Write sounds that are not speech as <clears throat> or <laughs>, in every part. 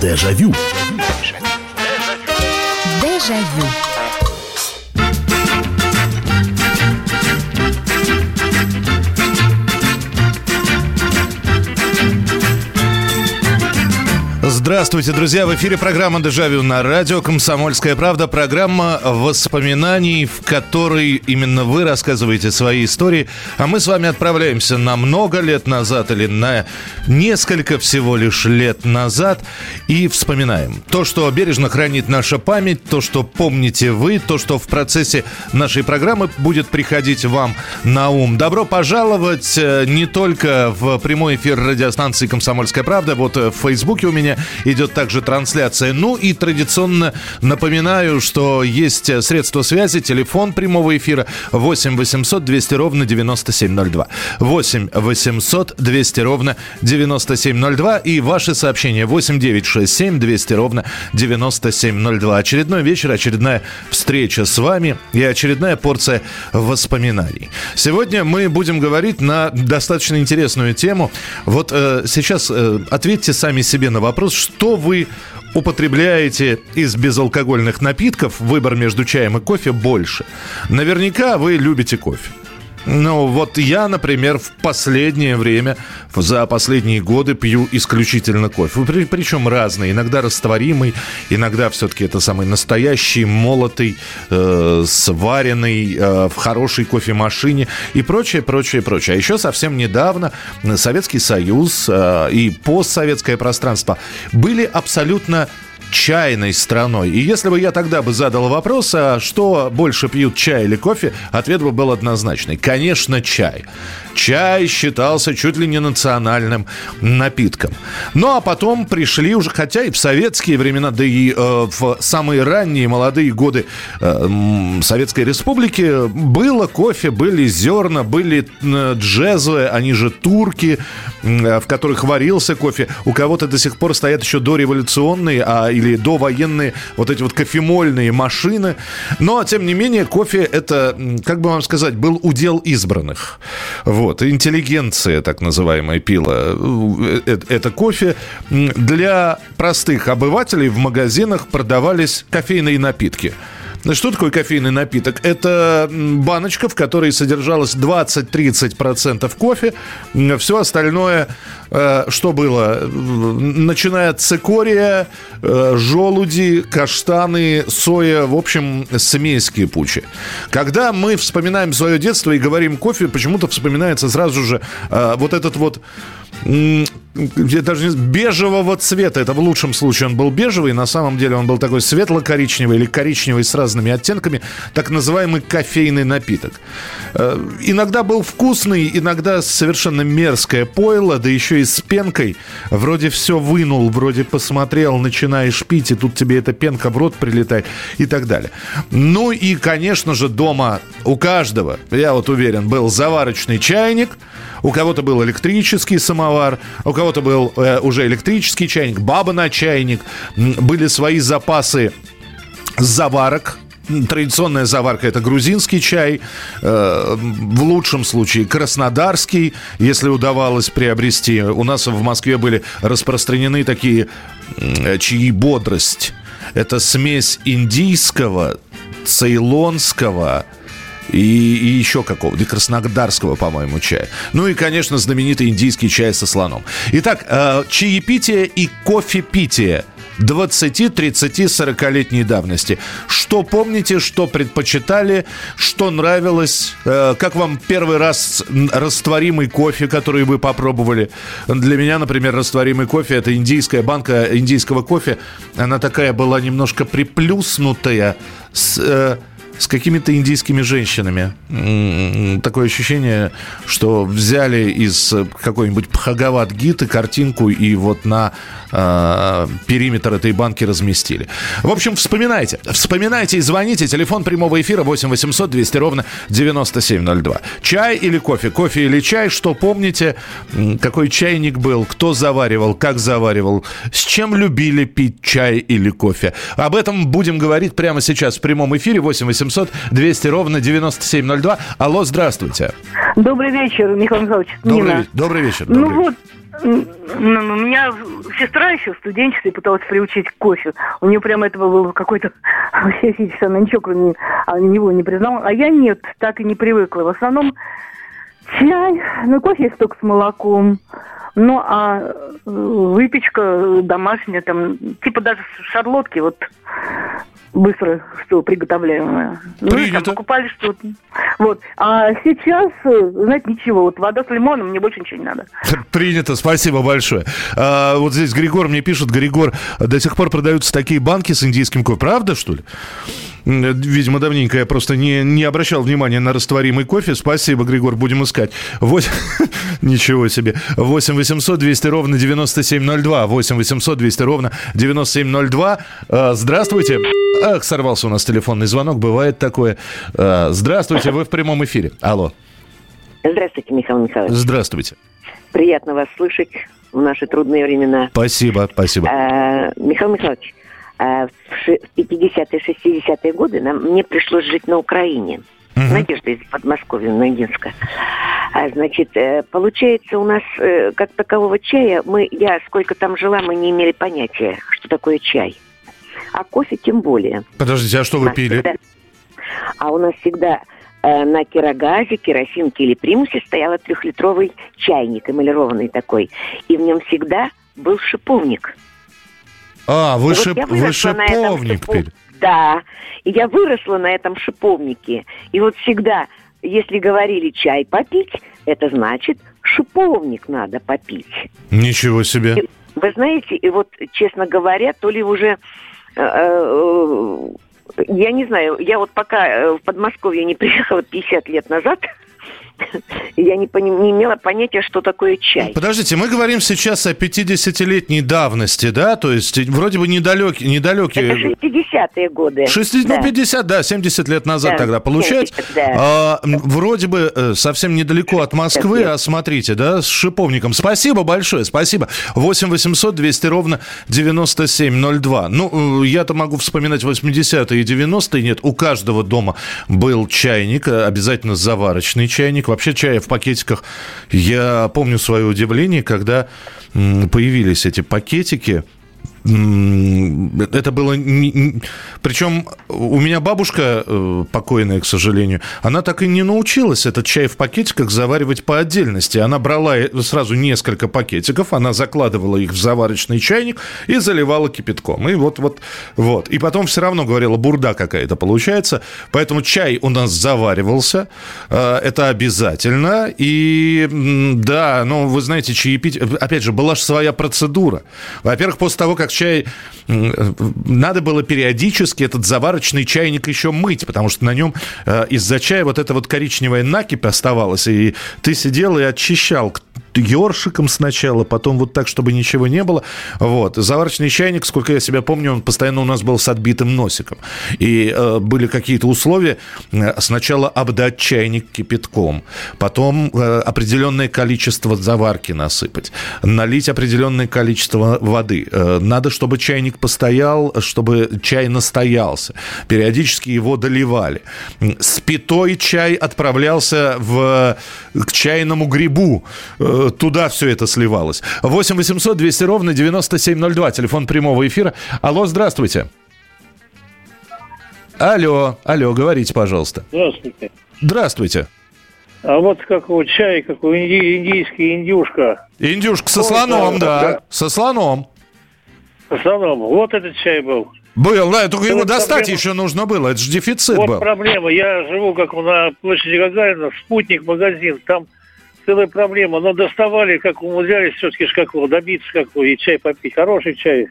Дежавю. Дежавю. Здравствуйте, друзья! В эфире программа «Дежавю» на радио «Комсомольская правда». Программа воспоминаний, в которой именно вы рассказываете свои истории. А мы с вами отправляемся на много лет назад или на несколько всего лишь лет назад и вспоминаем. То, что бережно хранит наша память, то, что помните вы, то, что в процессе нашей программы будет приходить вам на ум. Добро пожаловать э, не только в прямой эфир радиостанции «Комсомольская правда». Вот э, в Фейсбуке у меня идет также трансляция. Ну и традиционно напоминаю, что есть средства связи, телефон прямого эфира 8 800 200 ровно 9702. 8 800 200 ровно 9702 и ваши сообщения 8 9 6 7 200 ровно 9702. Очередной вечер, очередная встреча с вами и очередная порция воспоминаний. Сегодня мы будем говорить на достаточно интересную тему. Вот э, сейчас э, ответьте сами себе на вопрос, что вы употребляете из безалкогольных напитков, выбор между чаем и кофе больше. Наверняка вы любите кофе. Ну, вот я, например, в последнее время, за последние годы пью исключительно кофе. При, причем разный. Иногда растворимый, иногда все-таки это самый настоящий, молотый, э, сваренный э, в хорошей кофемашине и прочее, прочее, прочее. А еще совсем недавно Советский Союз э, и постсоветское пространство были абсолютно чайной страной. И если бы я тогда бы задал вопрос, а что больше пьют, чай или кофе, ответ бы был однозначный. Конечно, чай. Чай считался чуть ли не национальным напитком. Ну а потом пришли уже, хотя и в советские времена, да и э, в самые ранние молодые годы э, Советской Республики было кофе, были зерна, были э, джезвы, они же турки, э, в которых варился кофе. У кого-то до сих пор стоят еще дореволюционные а, или довоенные вот эти вот кофемольные машины. Но, тем не менее, кофе это, как бы вам сказать, был удел избранных. Вот, интеллигенция, так называемая, пила э, э, это кофе. Для простых обывателей в магазинах продавались кофейные напитки. Что такое кофейный напиток? Это баночка, в которой содержалось 20-30% кофе. Все остальное, э, что было? Начиная от цикория, э, желуди, каштаны, соя, в общем, смесь кипучая. Когда мы вспоминаем свое детство и говорим кофе, почему-то вспоминается сразу же э, вот этот вот даже не, бежевого цвета. Это в лучшем случае он был бежевый. На самом деле он был такой светло-коричневый или коричневый с разными оттенками. Так называемый кофейный напиток. Э, иногда был вкусный, иногда совершенно мерзкое пойло, да еще и с пенкой. Вроде все вынул, вроде посмотрел, начинаешь пить, и тут тебе эта пенка в рот прилетает и так далее. Ну и, конечно же, дома у каждого, я вот уверен, был заварочный чайник, у кого-то был электрический самовар, у кого-то был э, уже электрический чайник, баба на чайник, были свои запасы заварок, традиционная заварка это грузинский чай, э, в лучшем случае краснодарский, если удавалось приобрести. У нас в Москве были распространены такие э, чаи бодрость. Это смесь индийского, цейлонского, и, и еще какого-то, краснодарского, по-моему, чая. Ну и, конечно, знаменитый индийский чай со слоном. Итак, э, чаепитие и кофепитие 20, 30, 40-летней давности. Что помните, что предпочитали, что нравилось, э, как вам первый раз растворимый кофе, который вы попробовали? Для меня, например, растворимый кофе – это индийская банка индийского кофе. Она такая была немножко приплюснутая, с, э, с какими-то индийскими женщинами. Такое ощущение, что взяли из какой-нибудь Пхагават Гиты картинку и вот на э, периметр этой банки разместили. В общем, вспоминайте. Вспоминайте и звоните. Телефон прямого эфира 8 800 200 ровно 9702. Чай или кофе? Кофе или чай? Что помните? Какой чайник был? Кто заваривал? Как заваривал? С чем любили пить чай или кофе? Об этом будем говорить прямо сейчас в прямом эфире 8 800 800 200 ровно 9702. Алло, здравствуйте. Добрый вечер, Михаил Михайлович. Добрый, добрый вечер. Добрый ну вечер. вот, у меня сестра еще в студенчестве пыталась приучить к кофе. У нее прямо это было какой-то... Физически <laughs> она ничего кроме него не признала. А я нет, так и не привыкла. В основном чай, ну, кофе есть только с молоком. Ну, а э, выпечка домашняя, там, типа даже шарлотки, вот быстро что приготовляемое. Ну, Принято. там покупали что-то. Вот. А сейчас, э, знаете, ничего. Вот вода с лимоном, мне больше ничего не надо. <laughs> Принято, спасибо большое. А, вот здесь Григор мне пишет, Григор, до сих пор продаются такие банки с индийским кофе. Правда, что ли? Видимо, давненько я просто не, не обращал внимания на растворимый кофе. Спасибо, Григор, будем искать. 8... <laughs> Ничего себе. 8 800 200 ровно 9702. 8 800 200 ровно 9702. А, здравствуйте. Ах, сорвался у нас телефонный звонок. Бывает такое. А, здравствуйте, вы в прямом эфире. Алло. Здравствуйте, Михаил Михайлович. Здравствуйте. Приятно вас слышать в наши трудные времена. Спасибо, спасибо. А, Михаил Михайлович, а в 50-е, 60-е годы нам, мне пришлось жить на Украине. Угу. Надежда из Подмосковья, Ногинска. А, значит, э, получается, у нас э, как такового чая, мы, я сколько там жила, мы не имели понятия, что такое чай. А кофе тем более. Подождите, а что вы пили? Всегда, а у нас всегда э, на керогазе, керосинке или примусе стоял трехлитровый чайник, эмалированный такой. И в нем всегда был шиповник. А, вы, шип... вот вы шиповник шипов... пили? Да, и я выросла на этом шиповнике. И вот всегда, если говорили чай попить, это значит шиповник надо попить. Ничего себе. И, вы знаете, и вот, честно говоря, то ли уже... Э, э, я не знаю, я вот пока э, в Подмосковье не приехала 50 лет назад, <laughs> я не, не имела понятия, что такое чай. Подождите, мы говорим сейчас о 50-летней давности, да? То есть вроде бы недалекие... недалекие... Это 60-е годы. 60, да. Ну, 50, да, 70 лет назад да, тогда получается. 70, да. а, вроде бы э, совсем недалеко от Москвы, а смотрите, да, с шиповником. Спасибо большое, спасибо. 8 800 200 ровно 9702. Ну, э, я-то могу вспоминать 80-е и 90-е. Нет, у каждого дома был чайник, э, обязательно заварочный чайник Вообще чая в пакетиках. Я помню свое удивление, когда появились эти пакетики это было... Причем у меня бабушка, э, покойная, к сожалению, она так и не научилась этот чай в пакетиках заваривать по отдельности. Она брала сразу несколько пакетиков, она закладывала их в заварочный чайник и заливала кипятком. И вот, вот, вот. И потом все равно говорила, бурда какая-то получается. Поэтому чай у нас заваривался. Э, это обязательно. И да, ну, вы знаете, чаепить... Опять же, была же своя процедура. Во-первых, после того, как чай... Надо было периодически этот заварочный чайник еще мыть, потому что на нем э, из-за чая вот эта вот коричневая накипь оставалась, и ты сидел и очищал ёршиком сначала, потом вот так, чтобы ничего не было. Вот. Заварочный чайник, сколько я себя помню, он постоянно у нас был с отбитым носиком. И э, были какие-то условия. Э, сначала обдать чайник кипятком, потом э, определенное количество заварки насыпать, налить определенное количество воды. Э, надо, чтобы чайник постоял, чтобы чай настоялся. Периодически его доливали. Спитой чай отправлялся в, к чайному грибу э, туда все это сливалось. 8 800 200 ровно 9702, телефон прямого эфира. Алло, здравствуйте. Алло, алло, говорите, пожалуйста. Здравствуйте. Здравствуйте. А вот как чай, как у инди, индийский индюшка. Индюшка со слоном, да. да. Со слоном. Со слоном. Вот этот чай был. Был, да, только его достать проблема. еще нужно было, это же дефицит вот был. Вот проблема, я живу как на площади Гагарина, спутник магазин, там целая проблема. Но доставали, как умудрялись все-таки как добиться, как и чай попить. Хороший чай.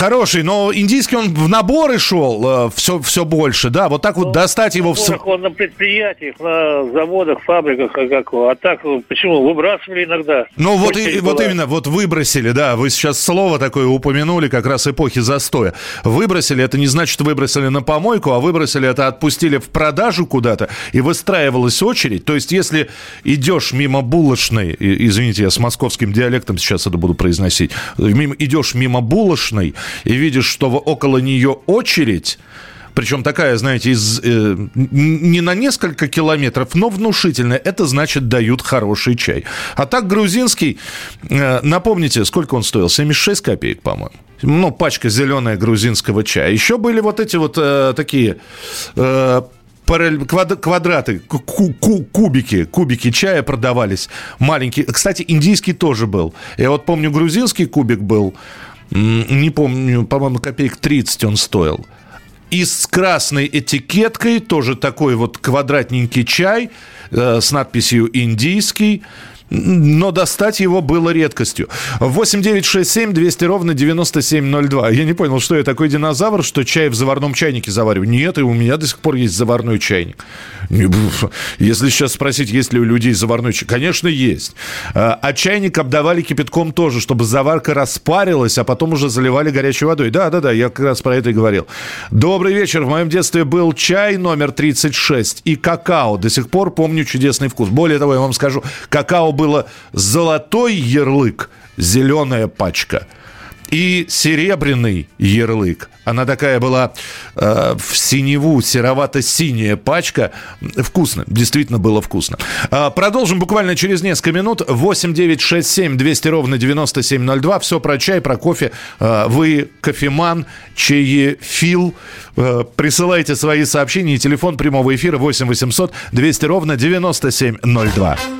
Хороший, но индийский он в наборы шел э, все, все больше, да? Вот так вот ну, достать его... В... Он на предприятиях, на заводах, фабриках, а, как, а так почему? Выбрасывали иногда. Ну вот, и, вот именно, вот выбросили, да, вы сейчас слово такое упомянули, как раз эпохи застоя. Выбросили, это не значит выбросили на помойку, а выбросили, это отпустили в продажу куда-то, и выстраивалась очередь. То есть если идешь мимо булочной, извините, я с московским диалектом сейчас это буду произносить, идешь мимо булочной, и видишь, что около нее очередь, причем такая, знаете, из, э, не на несколько километров, но внушительная, это значит дают хороший чай. А так грузинский, э, напомните, сколько он стоил? 76 копеек, по-моему. Ну, пачка зеленая грузинского чая. Еще были вот эти вот э, такие... Э, квадраты, кубики, кубики чая продавались маленькие. Кстати, индийский тоже был. Я вот помню, грузинский кубик был, не помню, по-моему, копеек 30 он стоил. И с красной этикеткой, тоже такой вот квадратненький чай э, с надписью «Индийский» но достать его было редкостью. 8 9 6 7 200 ровно 9702. Я не понял, что я такой динозавр, что чай в заварном чайнике завариваю. Нет, и у меня до сих пор есть заварной чайник. Если сейчас спросить, есть ли у людей заварной чайник, конечно, есть. А, а чайник обдавали кипятком тоже, чтобы заварка распарилась, а потом уже заливали горячей водой. Да, да, да, я как раз про это и говорил. Добрый вечер. В моем детстве был чай номер 36 и какао. До сих пор помню чудесный вкус. Более того, я вам скажу, какао было золотой ярлык, зеленая пачка и серебряный ярлык. Она такая была э, в синеву, серовато-синяя пачка. Вкусно, действительно было вкусно. Э, продолжим буквально через несколько минут. 8 9 6 7 200 ровно 9702. Все про чай, про кофе. Э, вы кофеман, чаефил. Э, присылайте свои сообщения. Телефон прямого эфира 8 800 200 ровно 9702.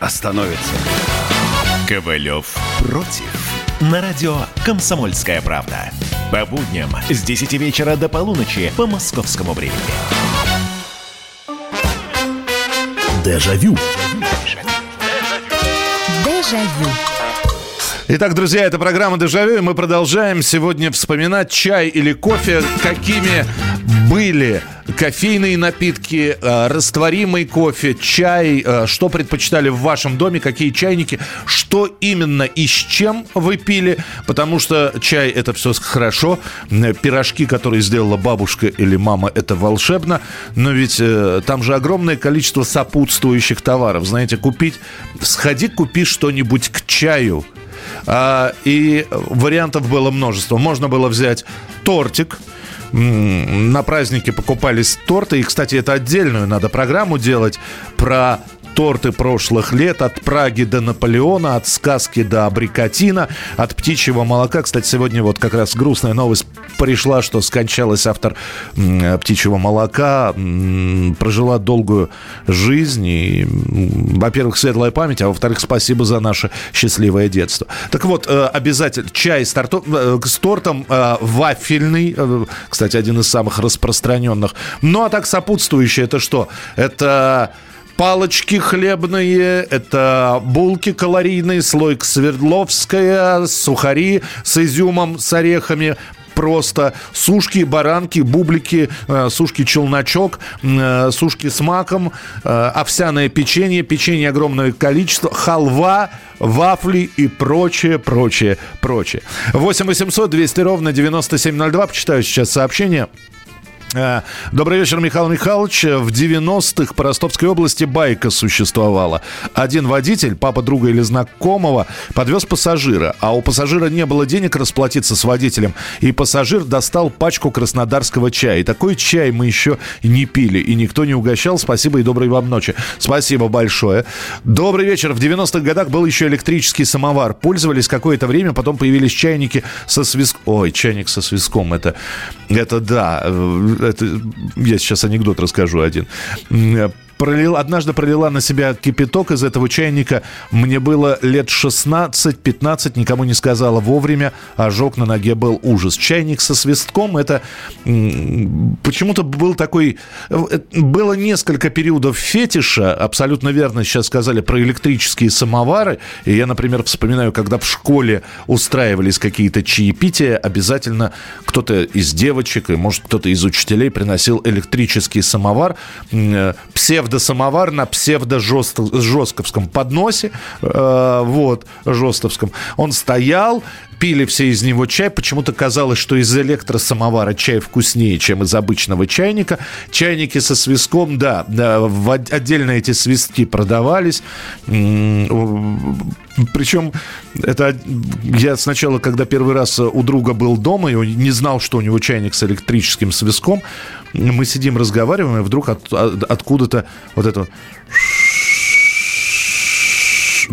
остановится. Ковалев против. На радио «Комсомольская правда». По будням с 10 вечера до полуночи по московскому времени. Дежавю. Дежавю. Итак, друзья, это программа «Дежавю», и мы продолжаем сегодня вспоминать чай или кофе, какими были кофейные напитки, э, растворимый кофе, чай, э, что предпочитали в вашем доме, какие чайники, что именно и с чем вы пили, потому что чай это все хорошо, пирожки, которые сделала бабушка или мама, это волшебно, но ведь э, там же огромное количество сопутствующих товаров, знаете, купить, сходи, купи что-нибудь к чаю, а, и вариантов было множество. Можно было взять тортик, на празднике покупались торты. И, кстати, это отдельную надо программу делать про торты прошлых лет, от Праги до Наполеона, от сказки до абрикотина, от птичьего молока. Кстати, сегодня вот как раз грустная новость пришла, что скончалась автор птичьего молока, прожила долгую жизнь. И, во-первых, светлая память, а во-вторых, спасибо за наше счастливое детство. Так вот, э, обязательно чай с, торто, э, с тортом э, вафельный, кстати, один из самых распространенных. Ну, а так сопутствующее, это что? Это палочки хлебные, это булки калорийные, слойка свердловская, сухари с изюмом, с орехами, просто сушки, баранки, бублики, э, сушки челночок, э, сушки с маком, э, овсяное печенье, печенье огромное количество, халва, вафли и прочее, прочее, прочее. 8 800 200 ровно 9702. Почитаю сейчас сообщение. Э, добрый вечер, Михаил Михайлович. В 90-х по Ростовской области байка существовала. Один водитель, папа друга или знакомого, подвез пассажира, а у пассажира не было денег расплатиться с водителем, и пассажир достал пачку краснодарского чая. И такой чай мы еще не пили, и никто не угощал. Спасибо и доброй вам ночи. Спасибо большое. Добрый вечер. В 90-х годах был еще электрический самовар. Пользовались какое-то время, потом появились чайники со свиском. Ой, чайник со свиском, это, это да это, я сейчас анекдот расскажу один. Пролил, однажды пролила на себя кипяток из этого чайника. Мне было лет 16-15, никому не сказала вовремя. Ожог на ноге был ужас. Чайник со свистком, это почему-то был такой... Э, было несколько периодов фетиша, абсолютно верно сейчас сказали про электрические самовары. И я, например, вспоминаю, когда в школе устраивались какие-то чаепития, обязательно кто-то из девочек, и, может, кто-то из учителей приносил электрический самовар, э, псевдосамовар на псевдо-жестковском подносе, э, вот, жестовском. Он стоял, пили все из него чай. Почему-то казалось, что из электросамовара чай вкуснее, чем из обычного чайника. Чайники со свистком, да, да в отдельно эти свистки продавались. Причем это я сначала, когда первый раз у друга был дома, и не знал, что у него чайник с электрическим свистком, мы сидим, разговариваем, и вдруг от, от, откуда-то вот это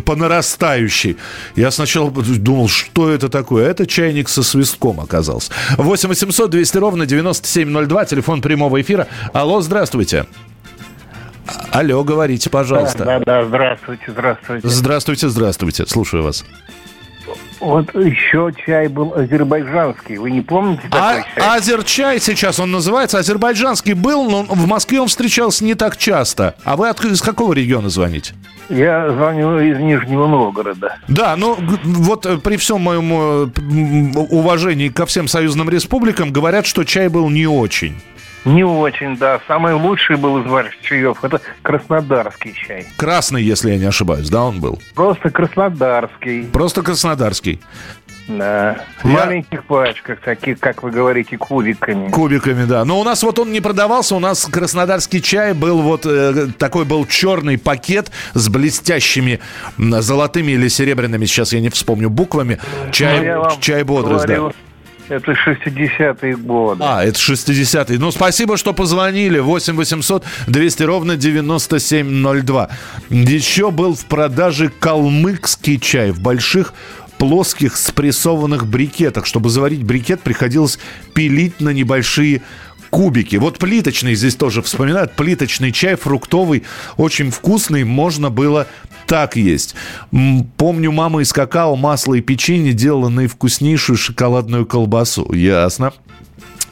по нарастающей. Я сначала думал, что это такое. Это чайник со свистком оказался. 8 800 200 ровно 9702, телефон прямого эфира. Алло, здравствуйте. Алло, говорите, пожалуйста. Да, да, да, здравствуйте, здравствуйте. Здравствуйте, здравствуйте, слушаю вас. Вот еще чай был азербайджанский. Вы не помните такой а, чай? Азерчай сейчас он называется. Азербайджанский был, но в Москве он встречался не так часто. А вы от, из какого региона звоните? Я звоню из Нижнего Новгорода. Да, ну вот э, при всем моем э, уважении ко всем союзным республикам говорят, что чай был не очень. Не очень, да. Самый лучший был из ваших чаев. Это краснодарский чай. Красный, если я не ошибаюсь, да, он был? Просто краснодарский. Просто краснодарский. Да. В я... маленьких пачках, таких, как вы говорите, кубиками. Кубиками, да. Но у нас вот он не продавался, у нас краснодарский чай был вот э, такой был черный пакет с блестящими золотыми или серебряными, сейчас я не вспомню, буквами. Чай, ну, чай бодрость, говорю, да. Это 60-е годы. А, это 60-е. Ну, спасибо, что позвонили. 8 800 200 ровно 9702. Еще был в продаже калмыкский чай в больших плоских спрессованных брикетах. Чтобы заварить брикет, приходилось пилить на небольшие кубики. Вот плиточный здесь тоже вспоминают. Плиточный чай фруктовый, очень вкусный, можно было так есть. Помню, мама из какао, масла и печенье делала наивкуснейшую шоколадную колбасу. Ясно.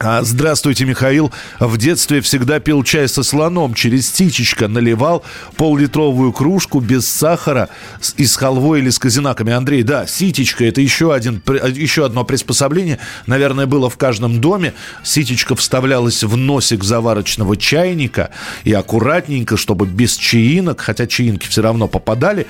А, здравствуйте, Михаил. В детстве всегда пил чай со слоном. Через тичечко наливал пол-литровую кружку без сахара и с халвой или с казинаками. Андрей, да, ситечка – это еще, один, еще одно приспособление. Наверное, было в каждом доме. Ситечка вставлялась в носик заварочного чайника и аккуратненько, чтобы без чаинок, хотя чаинки все равно попадали,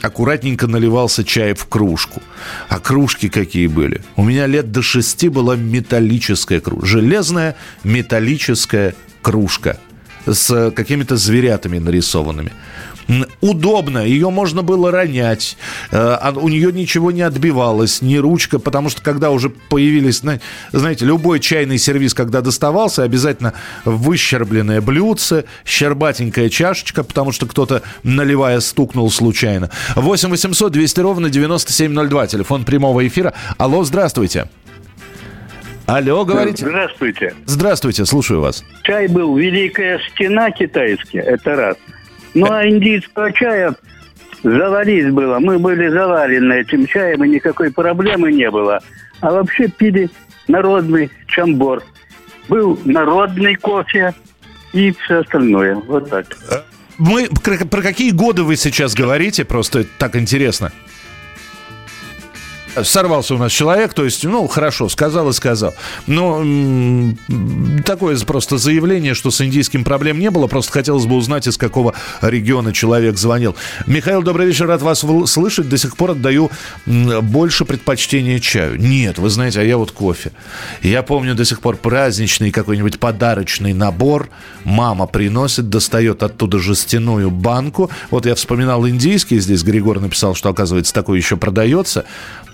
аккуратненько наливался чай в кружку. А кружки какие были? У меня лет до шести была металлическая кружка. Железная металлическая кружка с какими-то зверятами нарисованными. Удобно, ее можно было ронять, э, а у нее ничего не отбивалось, ни ручка, потому что когда уже появились, знаете, любой чайный сервис, когда доставался, обязательно выщербленное блюдце, щербатенькая чашечка, потому что кто-то, наливая, стукнул случайно. 8 800 200 ровно 9702, телефон прямого эфира. Алло, здравствуйте. Алло, говорите. Здравствуйте. Здравствуйте, слушаю вас. Чай был «Великая стена» китайский, это раз. Ну, а индийского чая завались было. Мы были завалены этим чаем, и никакой проблемы не было. А вообще пили народный чамбор. Был народный кофе и все остальное. Вот так. Мы, про какие годы вы сейчас говорите? Просто так интересно сорвался у нас человек, то есть, ну, хорошо, сказал и сказал. Но такое просто заявление, что с индийским проблем не было, просто хотелось бы узнать, из какого региона человек звонил. Михаил, добрый вечер, рад вас слышать. До сих пор отдаю больше предпочтения чаю. Нет, вы знаете, а я вот кофе. Я помню до сих пор праздничный какой-нибудь подарочный набор. Мама приносит, достает оттуда жестяную банку. Вот я вспоминал индийский, здесь Григор написал, что, оказывается, такой еще продается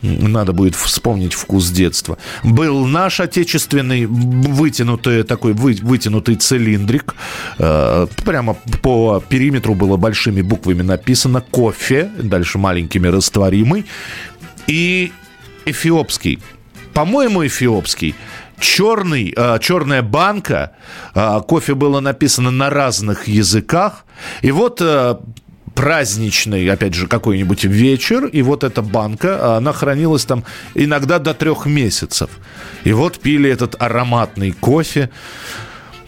надо будет вспомнить вкус детства. Был наш отечественный вытянутый такой вы, вытянутый цилиндрик. Э, прямо по периметру было большими буквами написано кофе, дальше маленькими растворимый. И эфиопский по-моему, эфиопский, черный, э, черная банка, э, кофе было написано на разных языках, и вот э, праздничный, опять же, какой-нибудь вечер, и вот эта банка, она хранилась там иногда до трех месяцев. И вот пили этот ароматный кофе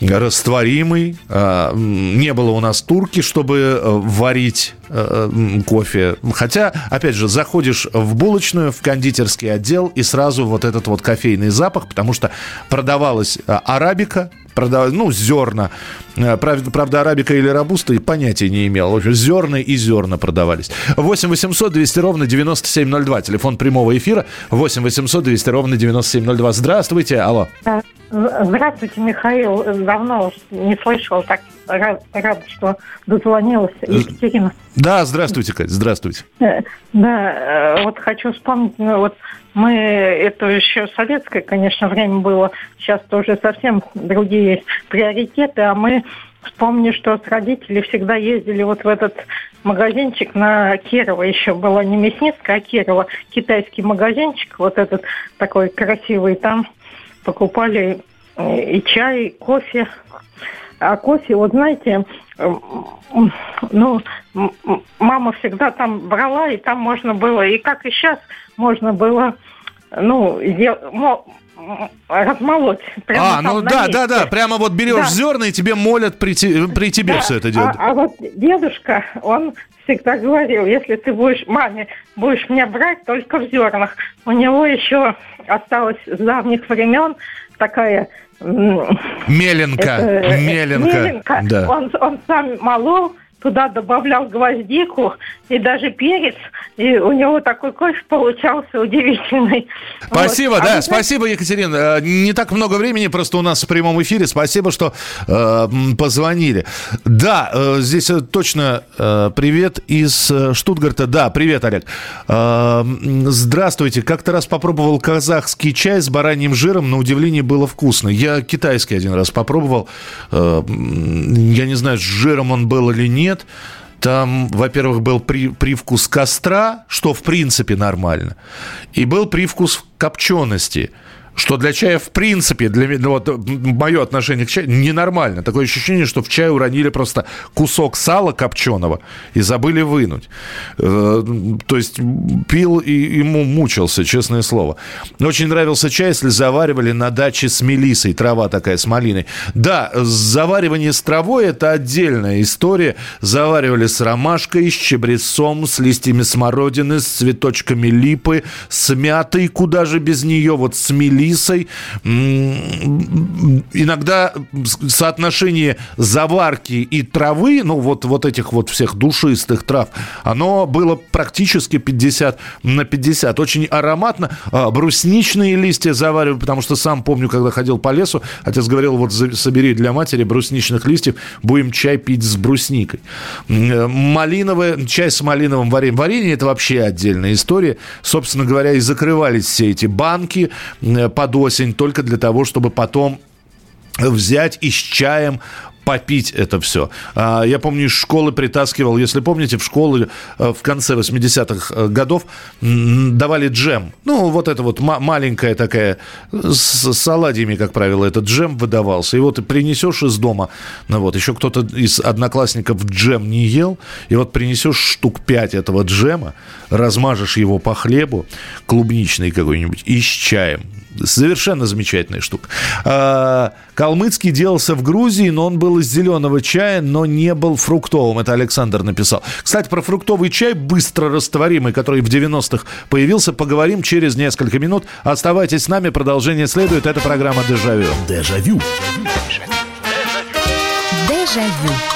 растворимый. А, не было у нас турки, чтобы э, варить э, кофе. Хотя, опять же, заходишь в булочную, в кондитерский отдел, и сразу вот этот вот кофейный запах, потому что продавалась а, арабика, продавать, ну, зерна. Э, правда, правда, арабика или рабуста и понятия не имел. В общем, зерна и зерна продавались. 8 800 200 ровно 9702. Телефон прямого эфира. 8 800 200 ровно 9702. Здравствуйте, алло. Здравствуйте, Михаил. Давно не слышал. Так рад, рад что дозвонилась Екатерина. Да, здравствуйте, Кать, здравствуйте. Э, да, э, вот хочу вспомнить, ну, вот мы, это еще советское, конечно, время было, сейчас тоже совсем другие приоритеты, а мы вспомню, что с родителями всегда ездили вот в этот магазинчик на Кирова еще была не Мясницкая, а Кирова, китайский магазинчик, вот этот такой красивый, там покупали э, и чай, и кофе. А кофе, вот знаете, ну, мама всегда там брала, и там можно было, и как и сейчас, можно было, ну, размолоть. Прямо а, ну да, да, да, прямо вот берешь да. зерна, и тебе молят при, при тебе да. все это делать. А, а вот дедушка, он всегда говорил, если ты будешь, маме, будешь меня брать только в зернах. У него еще осталось с давних времен такая Меленка, это, меленка. меленка. Да. Он, он сам молол, туда добавлял гвоздику и даже перец, и у него такой кофе получался удивительный. Спасибо, вот. да, а спасибо, Екатерина. Э, не так много времени просто у нас в прямом эфире. Спасибо, что э, позвонили. Да, э, здесь э, точно э, привет из э, Штутгарта. Да, привет, Олег. Э, здравствуйте. Как-то раз попробовал казахский чай с бараньим жиром. На удивление было вкусно. Я китайский один раз попробовал. Э, я не знаю, с жиром он был или нет нет. Там, во-первых, был при, привкус костра, что в принципе нормально, и был привкус копчености – что для чая в принципе, для ну, вот, мое отношение к чаю ненормально. Такое ощущение, что в чай уронили просто кусок сала копченого и забыли вынуть. Э, то есть пил и ему мучился, честное слово. Очень нравился чай, если заваривали на даче с мелисой, трава такая с малиной. Да, заваривание с травой – это отдельная история. Заваривали с ромашкой, с чебрецом, с листьями смородины, с цветочками липы, с мятой, куда же без нее, вот с мелисой Лисой. Иногда соотношение заварки и травы, ну вот, вот этих вот всех душистых трав, оно было практически 50 на 50. Очень ароматно. А, брусничные листья завариваю, потому что сам помню, когда ходил по лесу, отец говорил, вот собери для матери брусничных листьев, будем чай пить с брусникой. Малиновый, чай с малиновым вареньем. Варенье это вообще отдельная история. Собственно говоря, и закрывались все эти банки под осень только для того, чтобы потом взять и с чаем попить это все. А, я помню, из школы притаскивал, если помните, в школы э, в конце 80-х э, годов давали джем. Ну, вот это вот маленькая такая, с саладиями, как правило, этот джем выдавался. И вот принесешь из дома, ну вот, еще кто-то из одноклассников джем не ел, и вот принесешь штук 5 этого джема, размажешь его по хлебу, клубничный какой-нибудь, и с чаем. Совершенно замечательная штука. А, калмыцкий делался в Грузии, но он был из зеленого чая, но не был фруктовым. Это Александр написал. Кстати, про фруктовый чай, быстро растворимый, который в 90-х появился, поговорим через несколько минут. Оставайтесь с нами, продолжение следует. Это программа «Дежавю». Дежавю. Дежавю.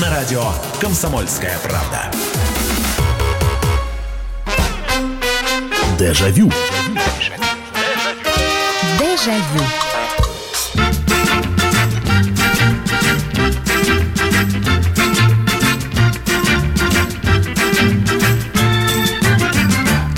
на радио «Комсомольская правда». Дежавю. Дежавю. Дежавю.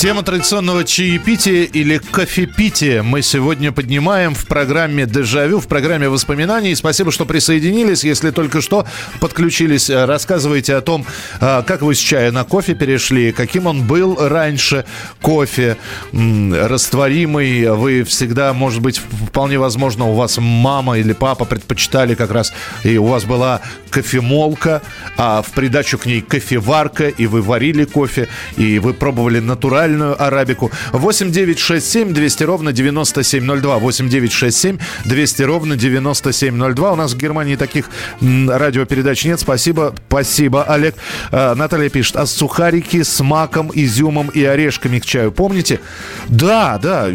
Тема традиционного чаепития или кофепития мы сегодня поднимаем в программе «Дежавю», в программе воспоминаний. Спасибо, что присоединились. Если только что подключились, э, рассказывайте о том, э, как вы с чая на кофе перешли, каким он был раньше, кофе, растворимый. Вы всегда, может быть, вполне возможно, у вас мама или папа предпочитали как раз, и у вас была кофемолка, а в придачу к ней кофеварка, и вы варили кофе, и вы пробовали натурально правильную арабику. 8 9 6 7 200 ровно 9702. 8 9 6 7 200 ровно 9702. У нас в Германии таких радиопередач нет. Спасибо, спасибо, Олег. А, Наталья пишет, а сухарики с маком, изюмом и орешками к чаю, помните? Да, да,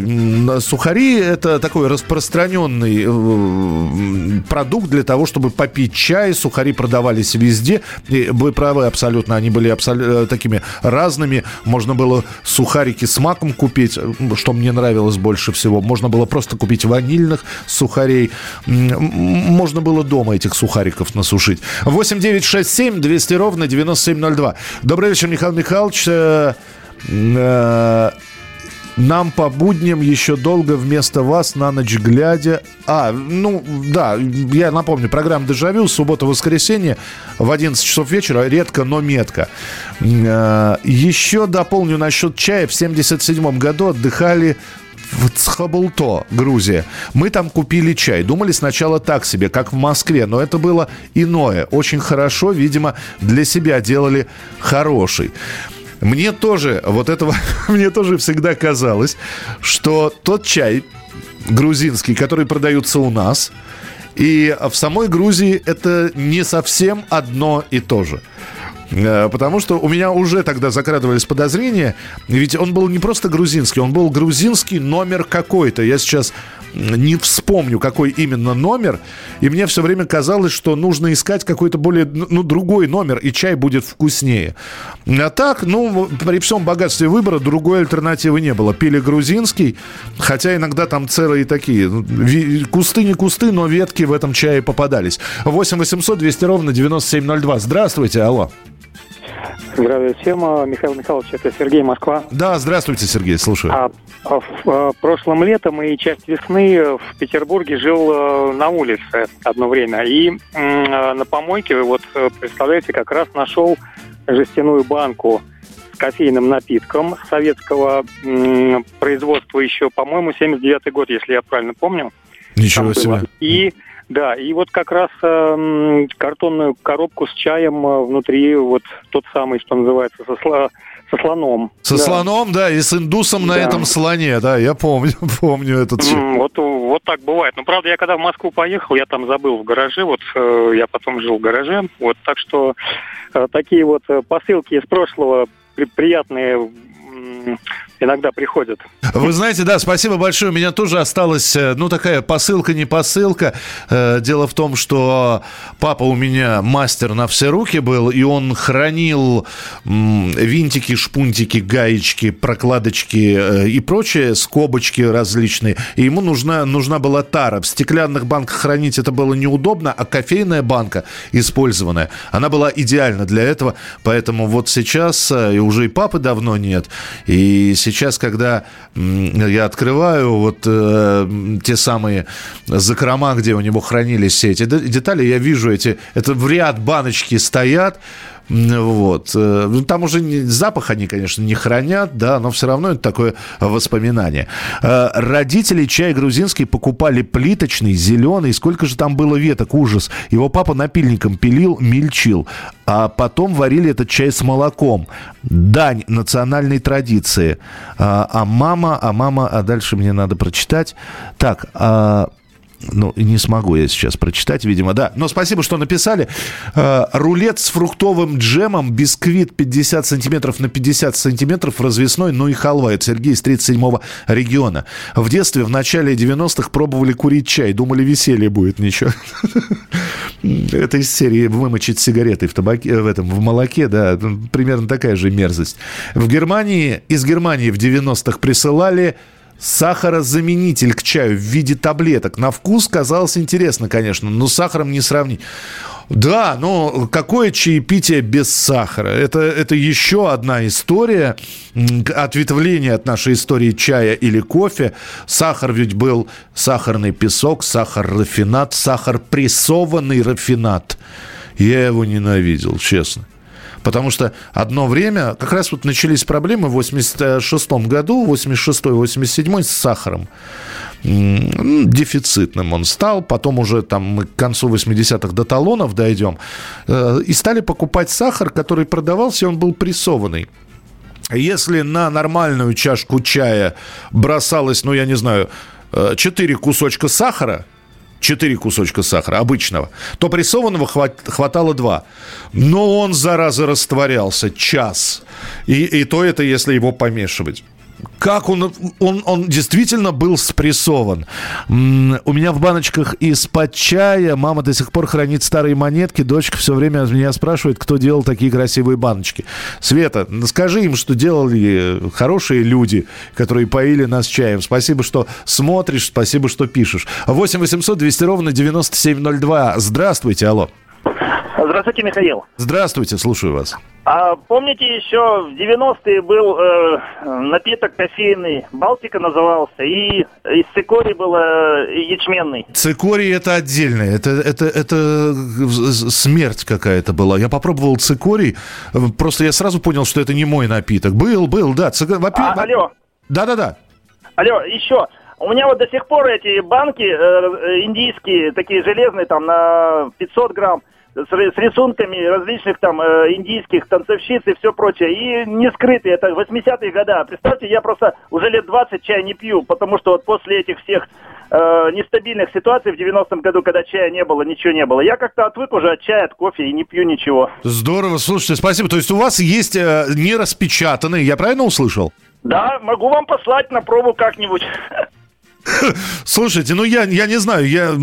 сухари это такой распространенный э, продукт для того, чтобы попить чай. Сухари продавались везде. И вы правы абсолютно, они были абсолютно э, такими разными. Можно было сухари сухарики с маком купить, что мне нравилось больше всего. Можно было просто купить ванильных сухарей. Можно было дома этих сухариков насушить. 8 9 6 7 200 ровно 9702. Добрый вечер, Михаил Михайлович. Нам по будням еще долго вместо вас на ночь глядя. А, ну, да, я напомню, программа «Дежавю», суббота-воскресенье в 11 часов вечера, редко, но метко. Э, еще дополню насчет чая. В 77 году отдыхали в Цхабулто, Грузия. Мы там купили чай. Думали сначала так себе, как в Москве, но это было иное. Очень хорошо, видимо, для себя делали хороший. Мне тоже, вот этого, <laughs> мне тоже всегда казалось, что тот чай грузинский, который продается у нас, и в самой Грузии это не совсем одно и то же. Э, потому что у меня уже тогда закрадывались подозрения, ведь он был не просто грузинский, он был грузинский номер какой-то. Я сейчас не вспомню, какой именно номер, и мне все время казалось, что нужно искать какой-то более, ну, другой номер, и чай будет вкуснее. А так, ну, при всем богатстве выбора другой альтернативы не было. Пили грузинский, хотя иногда там целые такие, ну, кусты не кусты, но ветки в этом чае попадались. 8 800 200 ровно 9702. Здравствуйте, алло. Здравия всем. Михаил Михайлович, это Сергей Москва. Да, здравствуйте, Сергей, слушаю. А, а в, а, прошлом летом и часть весны в Петербурге жил а, на улице одно время. И а, на помойке, вот представляете, как раз нашел жестяную банку с кофейным напитком советского м, производства еще, по-моему, 79-й год, если я правильно помню. Ничего себе. И да, и вот как раз э, картонную коробку с чаем э, внутри, вот тот самый, что называется, со, сло, со слоном. Со да. слоном, да, и с индусом да. на этом слоне, да, я помню, <laughs> помню этот чай. Вот, вот так бывает. Но, правда, я когда в Москву поехал, я там забыл в гараже, вот э, я потом жил в гараже, вот, так что э, такие вот э, посылки из прошлого приятные иногда приходят. Вы знаете, да, спасибо большое. У меня тоже осталась, э, ну, такая посылка, не посылка. Э, дело в том, что папа у меня мастер на все руки был, и он хранил винтики, шпунтики, гаечки, прокладочки э, и прочее, скобочки различные. И ему нужна, нужна была тара. В стеклянных банках хранить это было неудобно, а кофейная банка использованная, она была идеальна для этого. Поэтому вот сейчас, и уже и папы давно нет, и сейчас, когда я открываю вот э, те самые закрома, где у него хранились все эти детали, я вижу эти, это в ряд баночки стоят, вот. Э, ну, там уже запах они, конечно, не хранят, да, но все равно это такое воспоминание. Э, родители чай грузинский покупали плиточный, зеленый. Сколько же там было веток, ужас. Его папа напильником пилил, мельчил. А потом варили этот чай с молоком. Дань национальной традиции. А, а мама, а мама, а дальше мне надо прочитать. Так, а ну, не смогу я сейчас прочитать, видимо, да. Но спасибо, что написали. Э, рулет с фруктовым джемом, бисквит 50 сантиметров на 50 сантиметров, развесной, ну и халва. Это Сергей из 37-го региона. В детстве, в начале 90-х пробовали курить чай. Думали, веселье будет, ничего. <laughs> Это из серии вымочить сигареты в, табаке, в, этом, в молоке, да, примерно такая же мерзость. В Германии, из Германии в 90-х присылали сахарозаменитель к чаю в виде таблеток. На вкус казалось интересно, конечно, но с сахаром не сравнить. Да, но какое чаепитие без сахара? Это, это еще одна история, ответвление от нашей истории чая или кофе. Сахар ведь был сахарный песок, сахар-рафинат, сахар прессованный рафинат. Я его ненавидел, честно. Потому что одно время, как раз вот начались проблемы в 86 году, 86-87 с сахаром. Дефицитным он стал, потом уже там мы к концу 80-х до талонов дойдем. Э, и стали покупать сахар, который продавался, он был прессованный. Если на нормальную чашку чая бросалось, ну, я не знаю, 4 э, кусочка сахара – 4 кусочка сахара обычного, то прессованного хват, хватало 2. Но он, зараза, растворялся час. И, и то это, если его помешивать как он, он, он действительно был спрессован. У меня в баночках из-под чая мама до сих пор хранит старые монетки. Дочка все время меня спрашивает, кто делал такие красивые баночки. Света, скажи им, что делали хорошие люди, которые поили нас чаем. Спасибо, что смотришь, спасибо, что пишешь. 8 800 200 ровно 9702. Здравствуйте, алло. Здравствуйте, Михаил. Здравствуйте, слушаю вас. А помните, еще в 90-е был э, напиток кофейный, Балтика назывался, и из цикорий был э, ячменный. Цикорий это отдельно, это, это, это смерть какая-то была. Я попробовал цикорий, просто я сразу понял, что это не мой напиток. Был, был, да. Цик... А, алло. Да-да-да. Алло, еще. У меня вот до сих пор эти банки э, э индийские, такие железные, там на 500 грамм, с, с рисунками различных там э, индийских танцовщиц и все прочее. И не скрытые, это 80-е годы. Представьте, я просто уже лет 20 чай не пью, потому что вот после этих всех э, нестабильных ситуаций в 90-м году, когда чая не было, ничего не было. Я как-то отвык уже от чая, от кофе и не пью ничего. Здорово, слушайте, спасибо. То есть у вас есть э, не распечатанные, я правильно услышал? Да, могу вам послать на пробу как-нибудь. Слушайте, ну я, я не знаю, я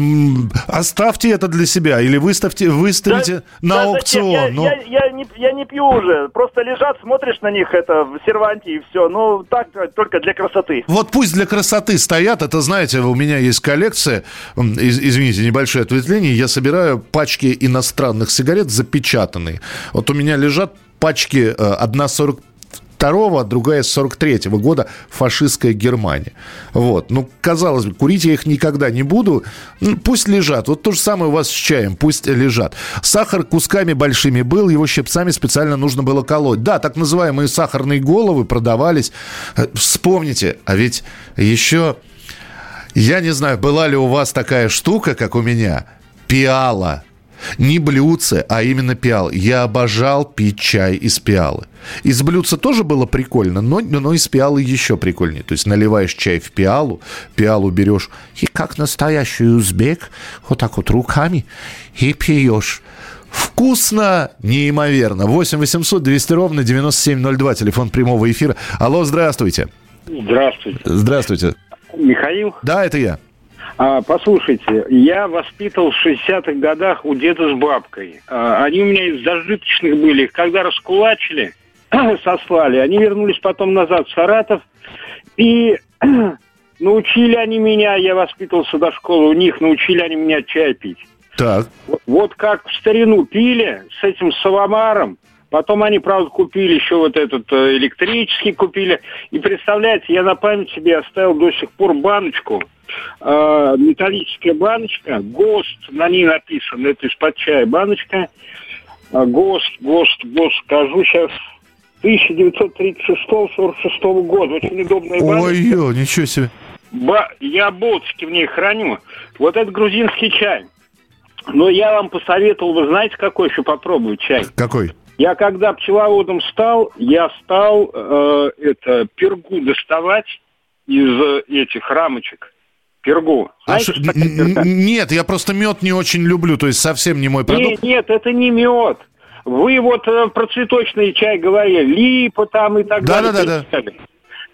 оставьте это для себя или выставьте, выставите да, на да, аукцион. Я, ну... я, я, не, я не пью уже, просто лежат, смотришь на них это в серванте и все. Ну так только для красоты. Вот пусть для красоты стоят, это знаете, у меня есть коллекция, из, извините, небольшое ответвление, я собираю пачки иностранных сигарет запечатанные. Вот у меня лежат пачки 1,45 42 другая с 43 -го года фашистская Германия. Вот. Ну, казалось бы, курить я их никогда не буду. Ну, пусть лежат. Вот то же самое у вас с чаем. Пусть лежат. Сахар кусками большими был, его щипцами специально нужно было колоть. Да, так называемые сахарные головы продавались. Э, вспомните, а ведь еще... Я не знаю, была ли у вас такая штука, как у меня, пиала – не блюдце, а именно пиал. Я обожал пить чай из пиалы. Из блюдца тоже было прикольно, но, но из пиалы еще прикольнее. То есть наливаешь чай в пиалу, пиалу берешь и как настоящий узбек, вот так вот руками и пьешь. Вкусно, неимоверно. 8 800 200 ровно 9702, телефон прямого эфира. Алло, здравствуйте. Здравствуйте. Здравствуйте. Михаил? Да, это я. А, послушайте, я воспитывал в 60-х годах у деда с бабкой. А, они у меня из зажиточных были. Когда раскулачили, <clears throat> сослали, они вернулись потом назад в Саратов. И <clears throat> научили они меня, я воспитывался до школы, у них научили они меня чай пить. Так. Вот, как в старину пили с этим саламаром, Потом они, правда, купили еще вот этот э, электрический купили. И представляете, я на память себе оставил до сих пор баночку – э, металлическая баночка, ГОСТ, на ней написано, это из-под чая баночка, э, ГОСТ, ГОСТ, ГОСТ, скажу сейчас, 1936-46 года, очень удобная баночка. Ой-ой, ничего себе. Ба- я болтики в ней храню. Вот это грузинский чай. Но я вам посоветовал, вы знаете, какой еще попробовать чай? Какой? Я когда пчеловодом стал, я стал э, это пергу доставать из этих рамочек пергу. А ш... Нет, я просто мед не очень люблю, то есть совсем не мой продукт. Нет, нет, это не мед. Вы вот э, про цветочный чай говорили, липа там и так да, далее. Да, да, да.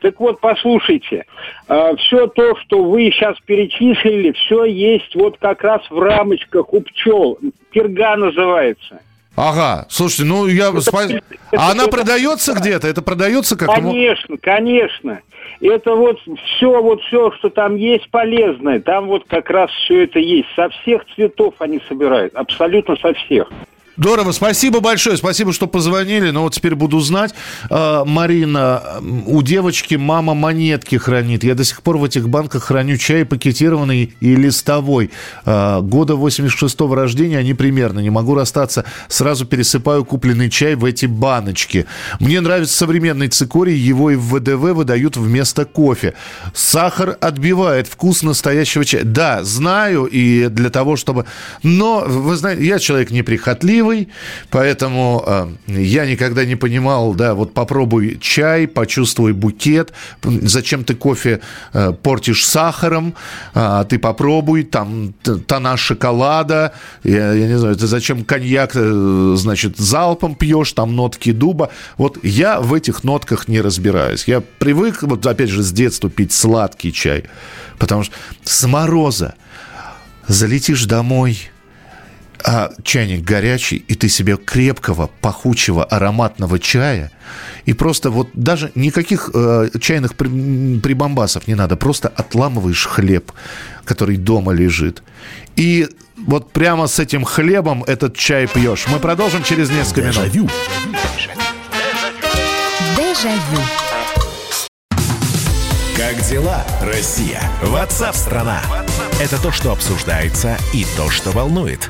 Так вот, послушайте, э, все то, что вы сейчас перечислили, все есть вот как раз в рамочках у пчел. Перга называется. Ага, слушайте, ну я... Это, спа... это, а это, она это, продается где-то? Это продается как Конечно, конечно. это вот все, вот все, что там есть полезное, там вот как раз все это есть. Со всех цветов они собирают, абсолютно со всех. Здорово, спасибо большое, спасибо, что позвонили. Но вот теперь буду знать. А, Марина, у девочки мама монетки хранит. Я до сих пор в этих банках храню чай пакетированный и листовой. А, года 86-го рождения они примерно. Не могу расстаться. Сразу пересыпаю купленный чай в эти баночки. Мне нравится современный цикорий. Его и в ВДВ выдают вместо кофе. Сахар отбивает вкус настоящего чая. Да, знаю. И для того, чтобы... Но, вы знаете, я человек неприхотливый красивый, поэтому э, я никогда не понимал, да, вот попробуй чай, почувствуй букет, зачем ты кофе э, портишь сахаром, а ты попробуй, там тона шоколада, я, я не знаю, ты зачем коньяк, э, значит, залпом пьешь, там нотки дуба. Вот я в этих нотках не разбираюсь. Я привык, вот опять же, с детства пить сладкий чай, потому что с мороза залетишь домой, а чайник горячий, и ты себе крепкого, пахучего, ароматного чая, и просто вот даже никаких э, чайных прибамбасов не надо, просто отламываешь хлеб, который дома лежит. И вот прямо с этим хлебом этот чай пьешь. Мы продолжим через несколько Дежавю. минут. Дежавю. Как дела, Россия? Ватсап-страна! Это то, что обсуждается и то, что волнует.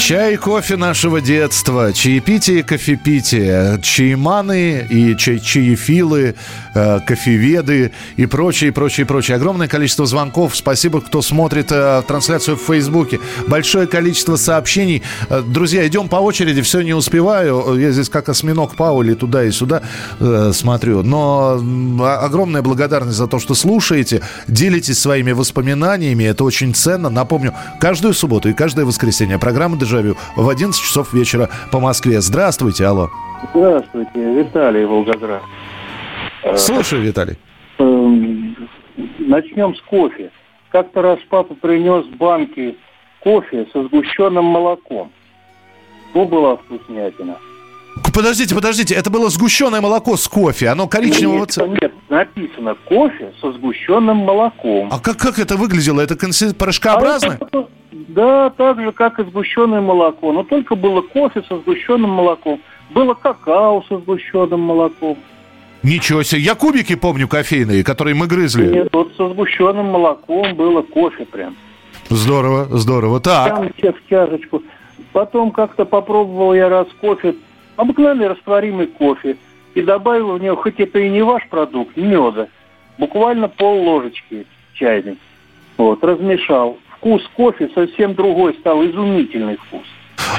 Чай, кофе нашего детства, чаепитие, кофепитие, чаеманы и чай чаефилы, э, кофеведы и прочее, прочее, прочее. Огромное количество звонков. Спасибо, кто смотрит э, трансляцию в Фейсбуке. Большое количество сообщений. Э, друзья, идем по очереди, все не успеваю. Я здесь как осьминог Паули туда и сюда э, смотрю. Но огромная благодарность за то, что слушаете, делитесь своими воспоминаниями. Это очень ценно. Напомню, каждую субботу и каждое воскресенье программа «Дежавю» в 11 часов вечера по Москве. Здравствуйте, алло. Здравствуйте, Виталий Волгоград. Слушаю, Виталий. Эм, начнем с кофе. Как-то раз папа принес банки кофе со сгущенным молоком. Ну, была вкуснятина. Подождите, подождите, это было сгущенное молоко с кофе, оно коричневого цвета. Нет, написано кофе со сгущенным молоком. А как, как это выглядело? Это консистенция порошкообразное? А это, да, так же, как и сгущенное молоко. Но только было кофе со сгущенным молоком. Было какао со сгущенным молоком. Ничего себе. Я кубики помню кофейные, которые мы грызли. Нет, вот со сгущенным молоком было кофе прям. Здорово, здорово. Так. Там все в чашечку. Потом как-то попробовал я раз кофе, обыкновенный растворимый кофе, и добавил в него, хоть это и не ваш продукт, меда, буквально пол ложечки чайной. Вот, размешал. Вкус кофе совсем другой стал, изумительный вкус.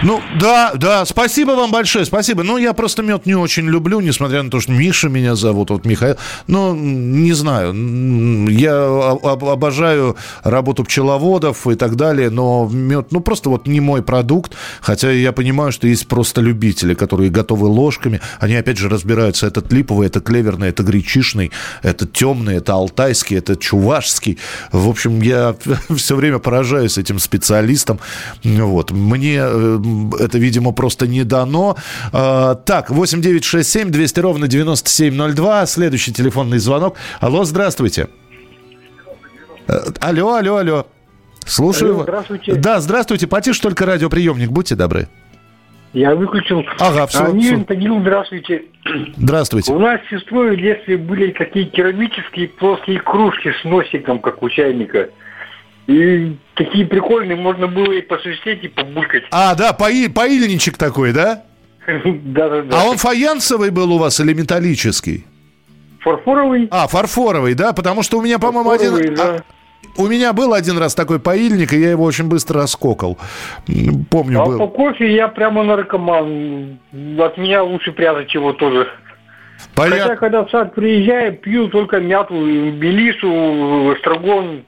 Ну, да, да, спасибо вам большое, спасибо. Ну, я просто мед не очень люблю, несмотря на то, что Миша меня зовут, вот Михаил. Ну, не знаю, я обожаю работу пчеловодов и так далее, но мед, ну, просто вот не мой продукт, хотя я понимаю, что есть просто любители, которые готовы ложками, они, опять же, разбираются, это липовый, это клеверный, это гречишный, это темный, это алтайский, это чувашский. В общем, я <laughs> все время поражаюсь этим специалистам. Вот. Мне э, это, видимо, просто не дано. А, так, 8967 200 ровно 9702. Следующий телефонный звонок. Алло, здравствуйте. Э, алло, алло, алло. Слушаю. Алло, здравствуйте. Да, здравствуйте. Потише только радиоприемник, будьте добры. Я выключил. Ага, все. А, Нил Тагил, здравствуйте. Здравствуйте. У нас с сестрой в детстве были такие керамические плоские кружки с носиком, как у чайника. И такие прикольные, можно было и посвистеть, и побулькать. А, да, пои, поильничек такой, да? <laughs> Да, да, да. А он фаянсовый был у вас или металлический? Фарфоровый. А, фарфоровый, да? Потому что у меня, по-моему, один... Да. А, у меня был один раз такой поильник, и я его очень быстро раскокал. Помню, а был. по кофе я прямо наркоман. От меня лучше прятать его тоже. Понятно. Хотя, когда в сад приезжаю, пью только мяту, мелису, эстрагон,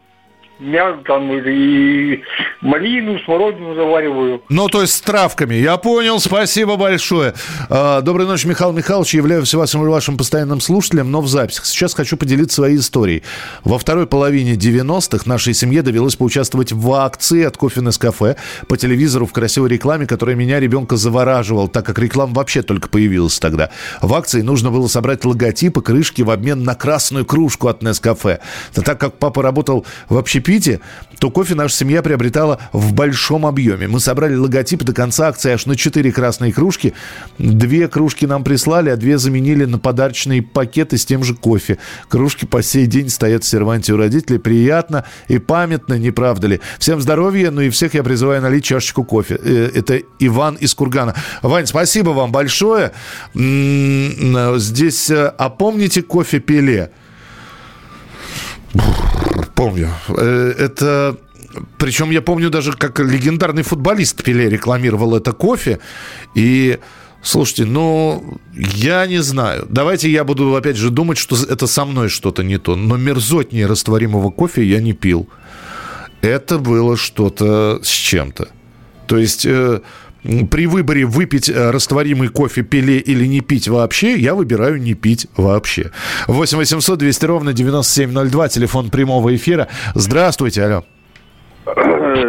мяту там и малину, смородину завариваю. Ну, то есть с травками. Я понял, спасибо большое. А, Доброй ночи, Михаил Михайлович. Являюсь вашим, вашим постоянным слушателем, но в записях. Сейчас хочу поделиться своей историей. Во второй половине 90-х нашей семье довелось поучаствовать в акции от кофе кафе по телевизору в красивой рекламе, которая меня, ребенка, завораживала, так как реклама вообще только появилась тогда. В акции нужно было собрать логотипы, крышки в обмен на красную кружку от Нескафе. Так как папа работал в общепите, то кофе наша семья приобретала в большом объеме. Мы собрали логотипы до конца акции аж на 4 красные кружки. Две кружки нам прислали, а две заменили на подарочные пакеты с тем же кофе. Кружки по сей день стоят в серванте у родителей. Приятно и памятно, не правда ли? Всем здоровья, ну и всех я призываю налить чашечку кофе. Э, Это Иван из Кургана. Вань, спасибо вам большое. М, Здесь, э, а помните кофе Пеле? Помню. Э, Это... Причем я помню даже, как легендарный футболист Пеле рекламировал это кофе. И Слушайте, ну, я не знаю. Давайте я буду, опять же, думать, что это со мной что-то не то. Но мерзотнее растворимого кофе я не пил. Это было что-то с чем-то. То есть... э, при выборе выпить э, растворимый кофе пеле или не пить вообще, я выбираю не пить вообще. 8 800 200 ровно 9702, телефон прямого эфира. Здравствуйте, алло.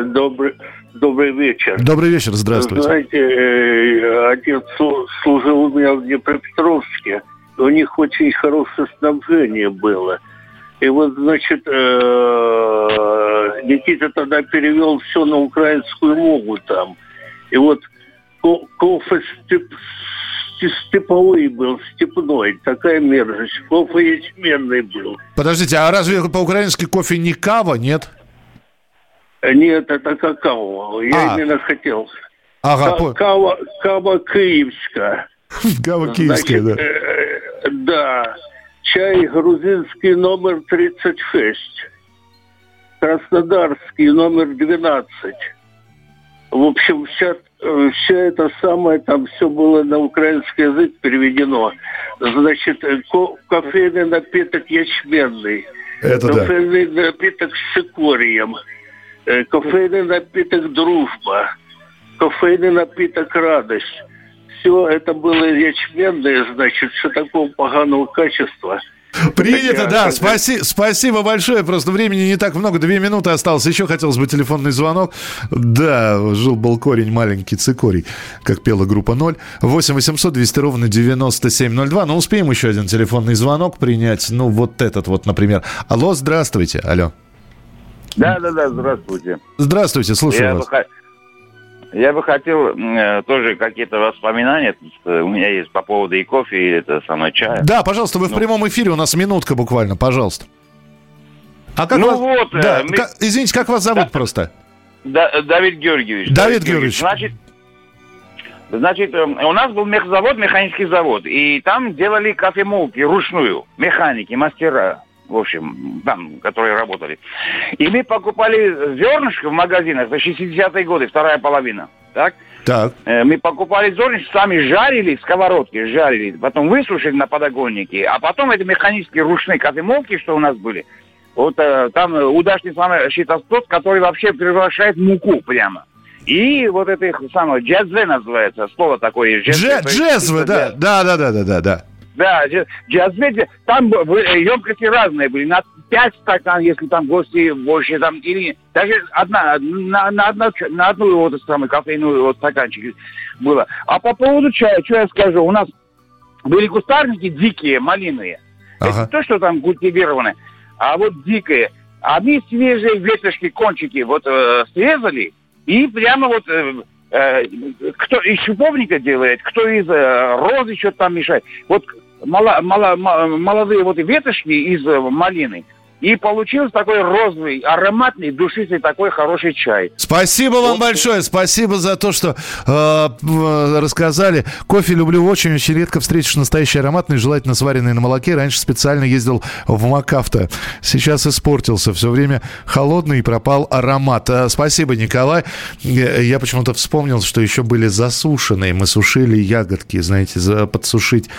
Добрый, добрый вечер. Добрый вечер, здравствуйте. Знаете, э, отец слу- служил у меня в Днепропетровске. У них очень хорошее снабжение было. И вот, значит, э, Никита тогда перевел все на украинскую мову там. И вот ко- кофе степ- сте- степовой был, степной, такая мерзость. Кофе ячменный был. Подождите, а разве по-украински кофе не кава, нет? Нет, это какао. Я А. именно хотел. Ага, по- Кава, кава киевская. <laughs> Кава киевская, да. э, да. Чай грузинский номер 36. Краснодарский номер 12. В общем, вся, э, вся это самое, там все было на украинский язык переведено. Значит, э, ко- кофейный напиток ячменный. Это да. кофейный напиток с цикорием. Э, Кофейный напиток дружба. Кофейный напиток радость. Все это было ячменное, значит, все такого поганого качества. Принято, да. Спаси, спасибо большое. Просто времени не так много. Две минуты осталось. Еще хотелось бы телефонный звонок. Да, жил был корень маленький цикорий, как пела группа 0. 8 800 200 ровно 9702. Ну, успеем еще один телефонный звонок принять. Ну, вот этот вот, например. Алло, здравствуйте. Алло. Да, да, да, здравствуйте. Здравствуйте, слушаю я вас. Бы, я бы хотел э, тоже какие-то воспоминания. Э, У меня есть по поводу и кофе, и это самое чая. Да, пожалуйста, вы в Ну. прямом эфире. У нас минутка буквально, пожалуйста. А как Ну вас... вот, э, да, мы- ка- извините, как вас зовут просто? Да- Давид Георгиевич. Давид Георгиевич. Значит, значит, э, у нас был мехзавод, механический завод, и там делали кофемолки ручную, механики, мастера, в общем, там, которые работали. И мы покупали зернышко в магазинах, это 60-е годы, вторая половина, так? Так. Э, Мы покупали зернышко, сами жарили в сковородке, жарили, потом высушили на подогоннике, а потом эти механические ручные кофемолки, что у нас были, вот э, там э, удачный самый считался тот, который вообще превращает муку прямо. И вот это их самое, джазве называется, слово такое. есть Джезвы, чисто да. Да, да, да, да, да, да. Да, дже- там э, емкости разные были, на 5 стакан, если там гости больше, там, или даже одна, на, на, одно ч- на одну вот самую кофейную вот стаканчик было. А по поводу чая, что я скажу, у нас были кустарники дикие, малиновые. Это не то, что там культивированы, а вот дикие. Они свежие веточки, кончики вот э, срезали и прямо вот э, э, кто из шиповника делает, кто из э, розы что-то там мешает. Вот мало, мало, мо- молодые вот веточки из э, малины. И получился такой розовый, ароматный, душистый такой хороший чай. Спасибо вам большое, спасибо за то, что э, э, рассказали. Кофе люблю очень, очень редко встретишь настоящий ароматный, желательно сваренный на молоке. Раньше специально ездил в МакАвто, сейчас испортился, все время холодный и пропал аромат. Э, спасибо, Николай. Я, я почему-то вспомнил, что еще были засушенные, мы сушили ягодки, знаете, за- подсушить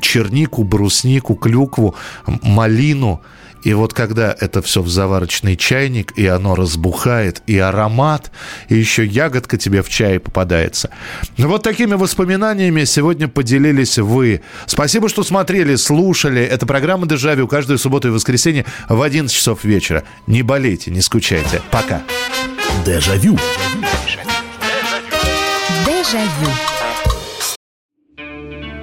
чернику, бруснику, клюкву, малину. И вот когда это все в заварочный чайник, и оно разбухает, и аромат, и еще ягодка тебе в чае попадается. Ну, вот такими воспоминаниями сегодня поделились вы. Спасибо, что смотрели, слушали. Это программа «Дежавю» каждую субботу и воскресенье в 11 часов вечера. Не болейте, не скучайте. Пока. Дежавю. Дежавю.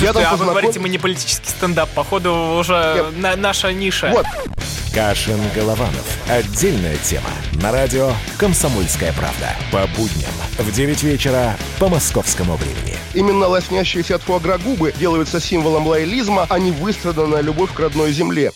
Я там а вы говорите, мы не политический стендап, походу уже на, наша ниша. Вот. Кашин Голованов. Отдельная тема. На радио «Комсомольская правда». По будням в 9 вечера по московскому времени. Именно лоснящиеся от фуагра губы делаются символом лоялизма, а не выстраданная любовь к родной земле.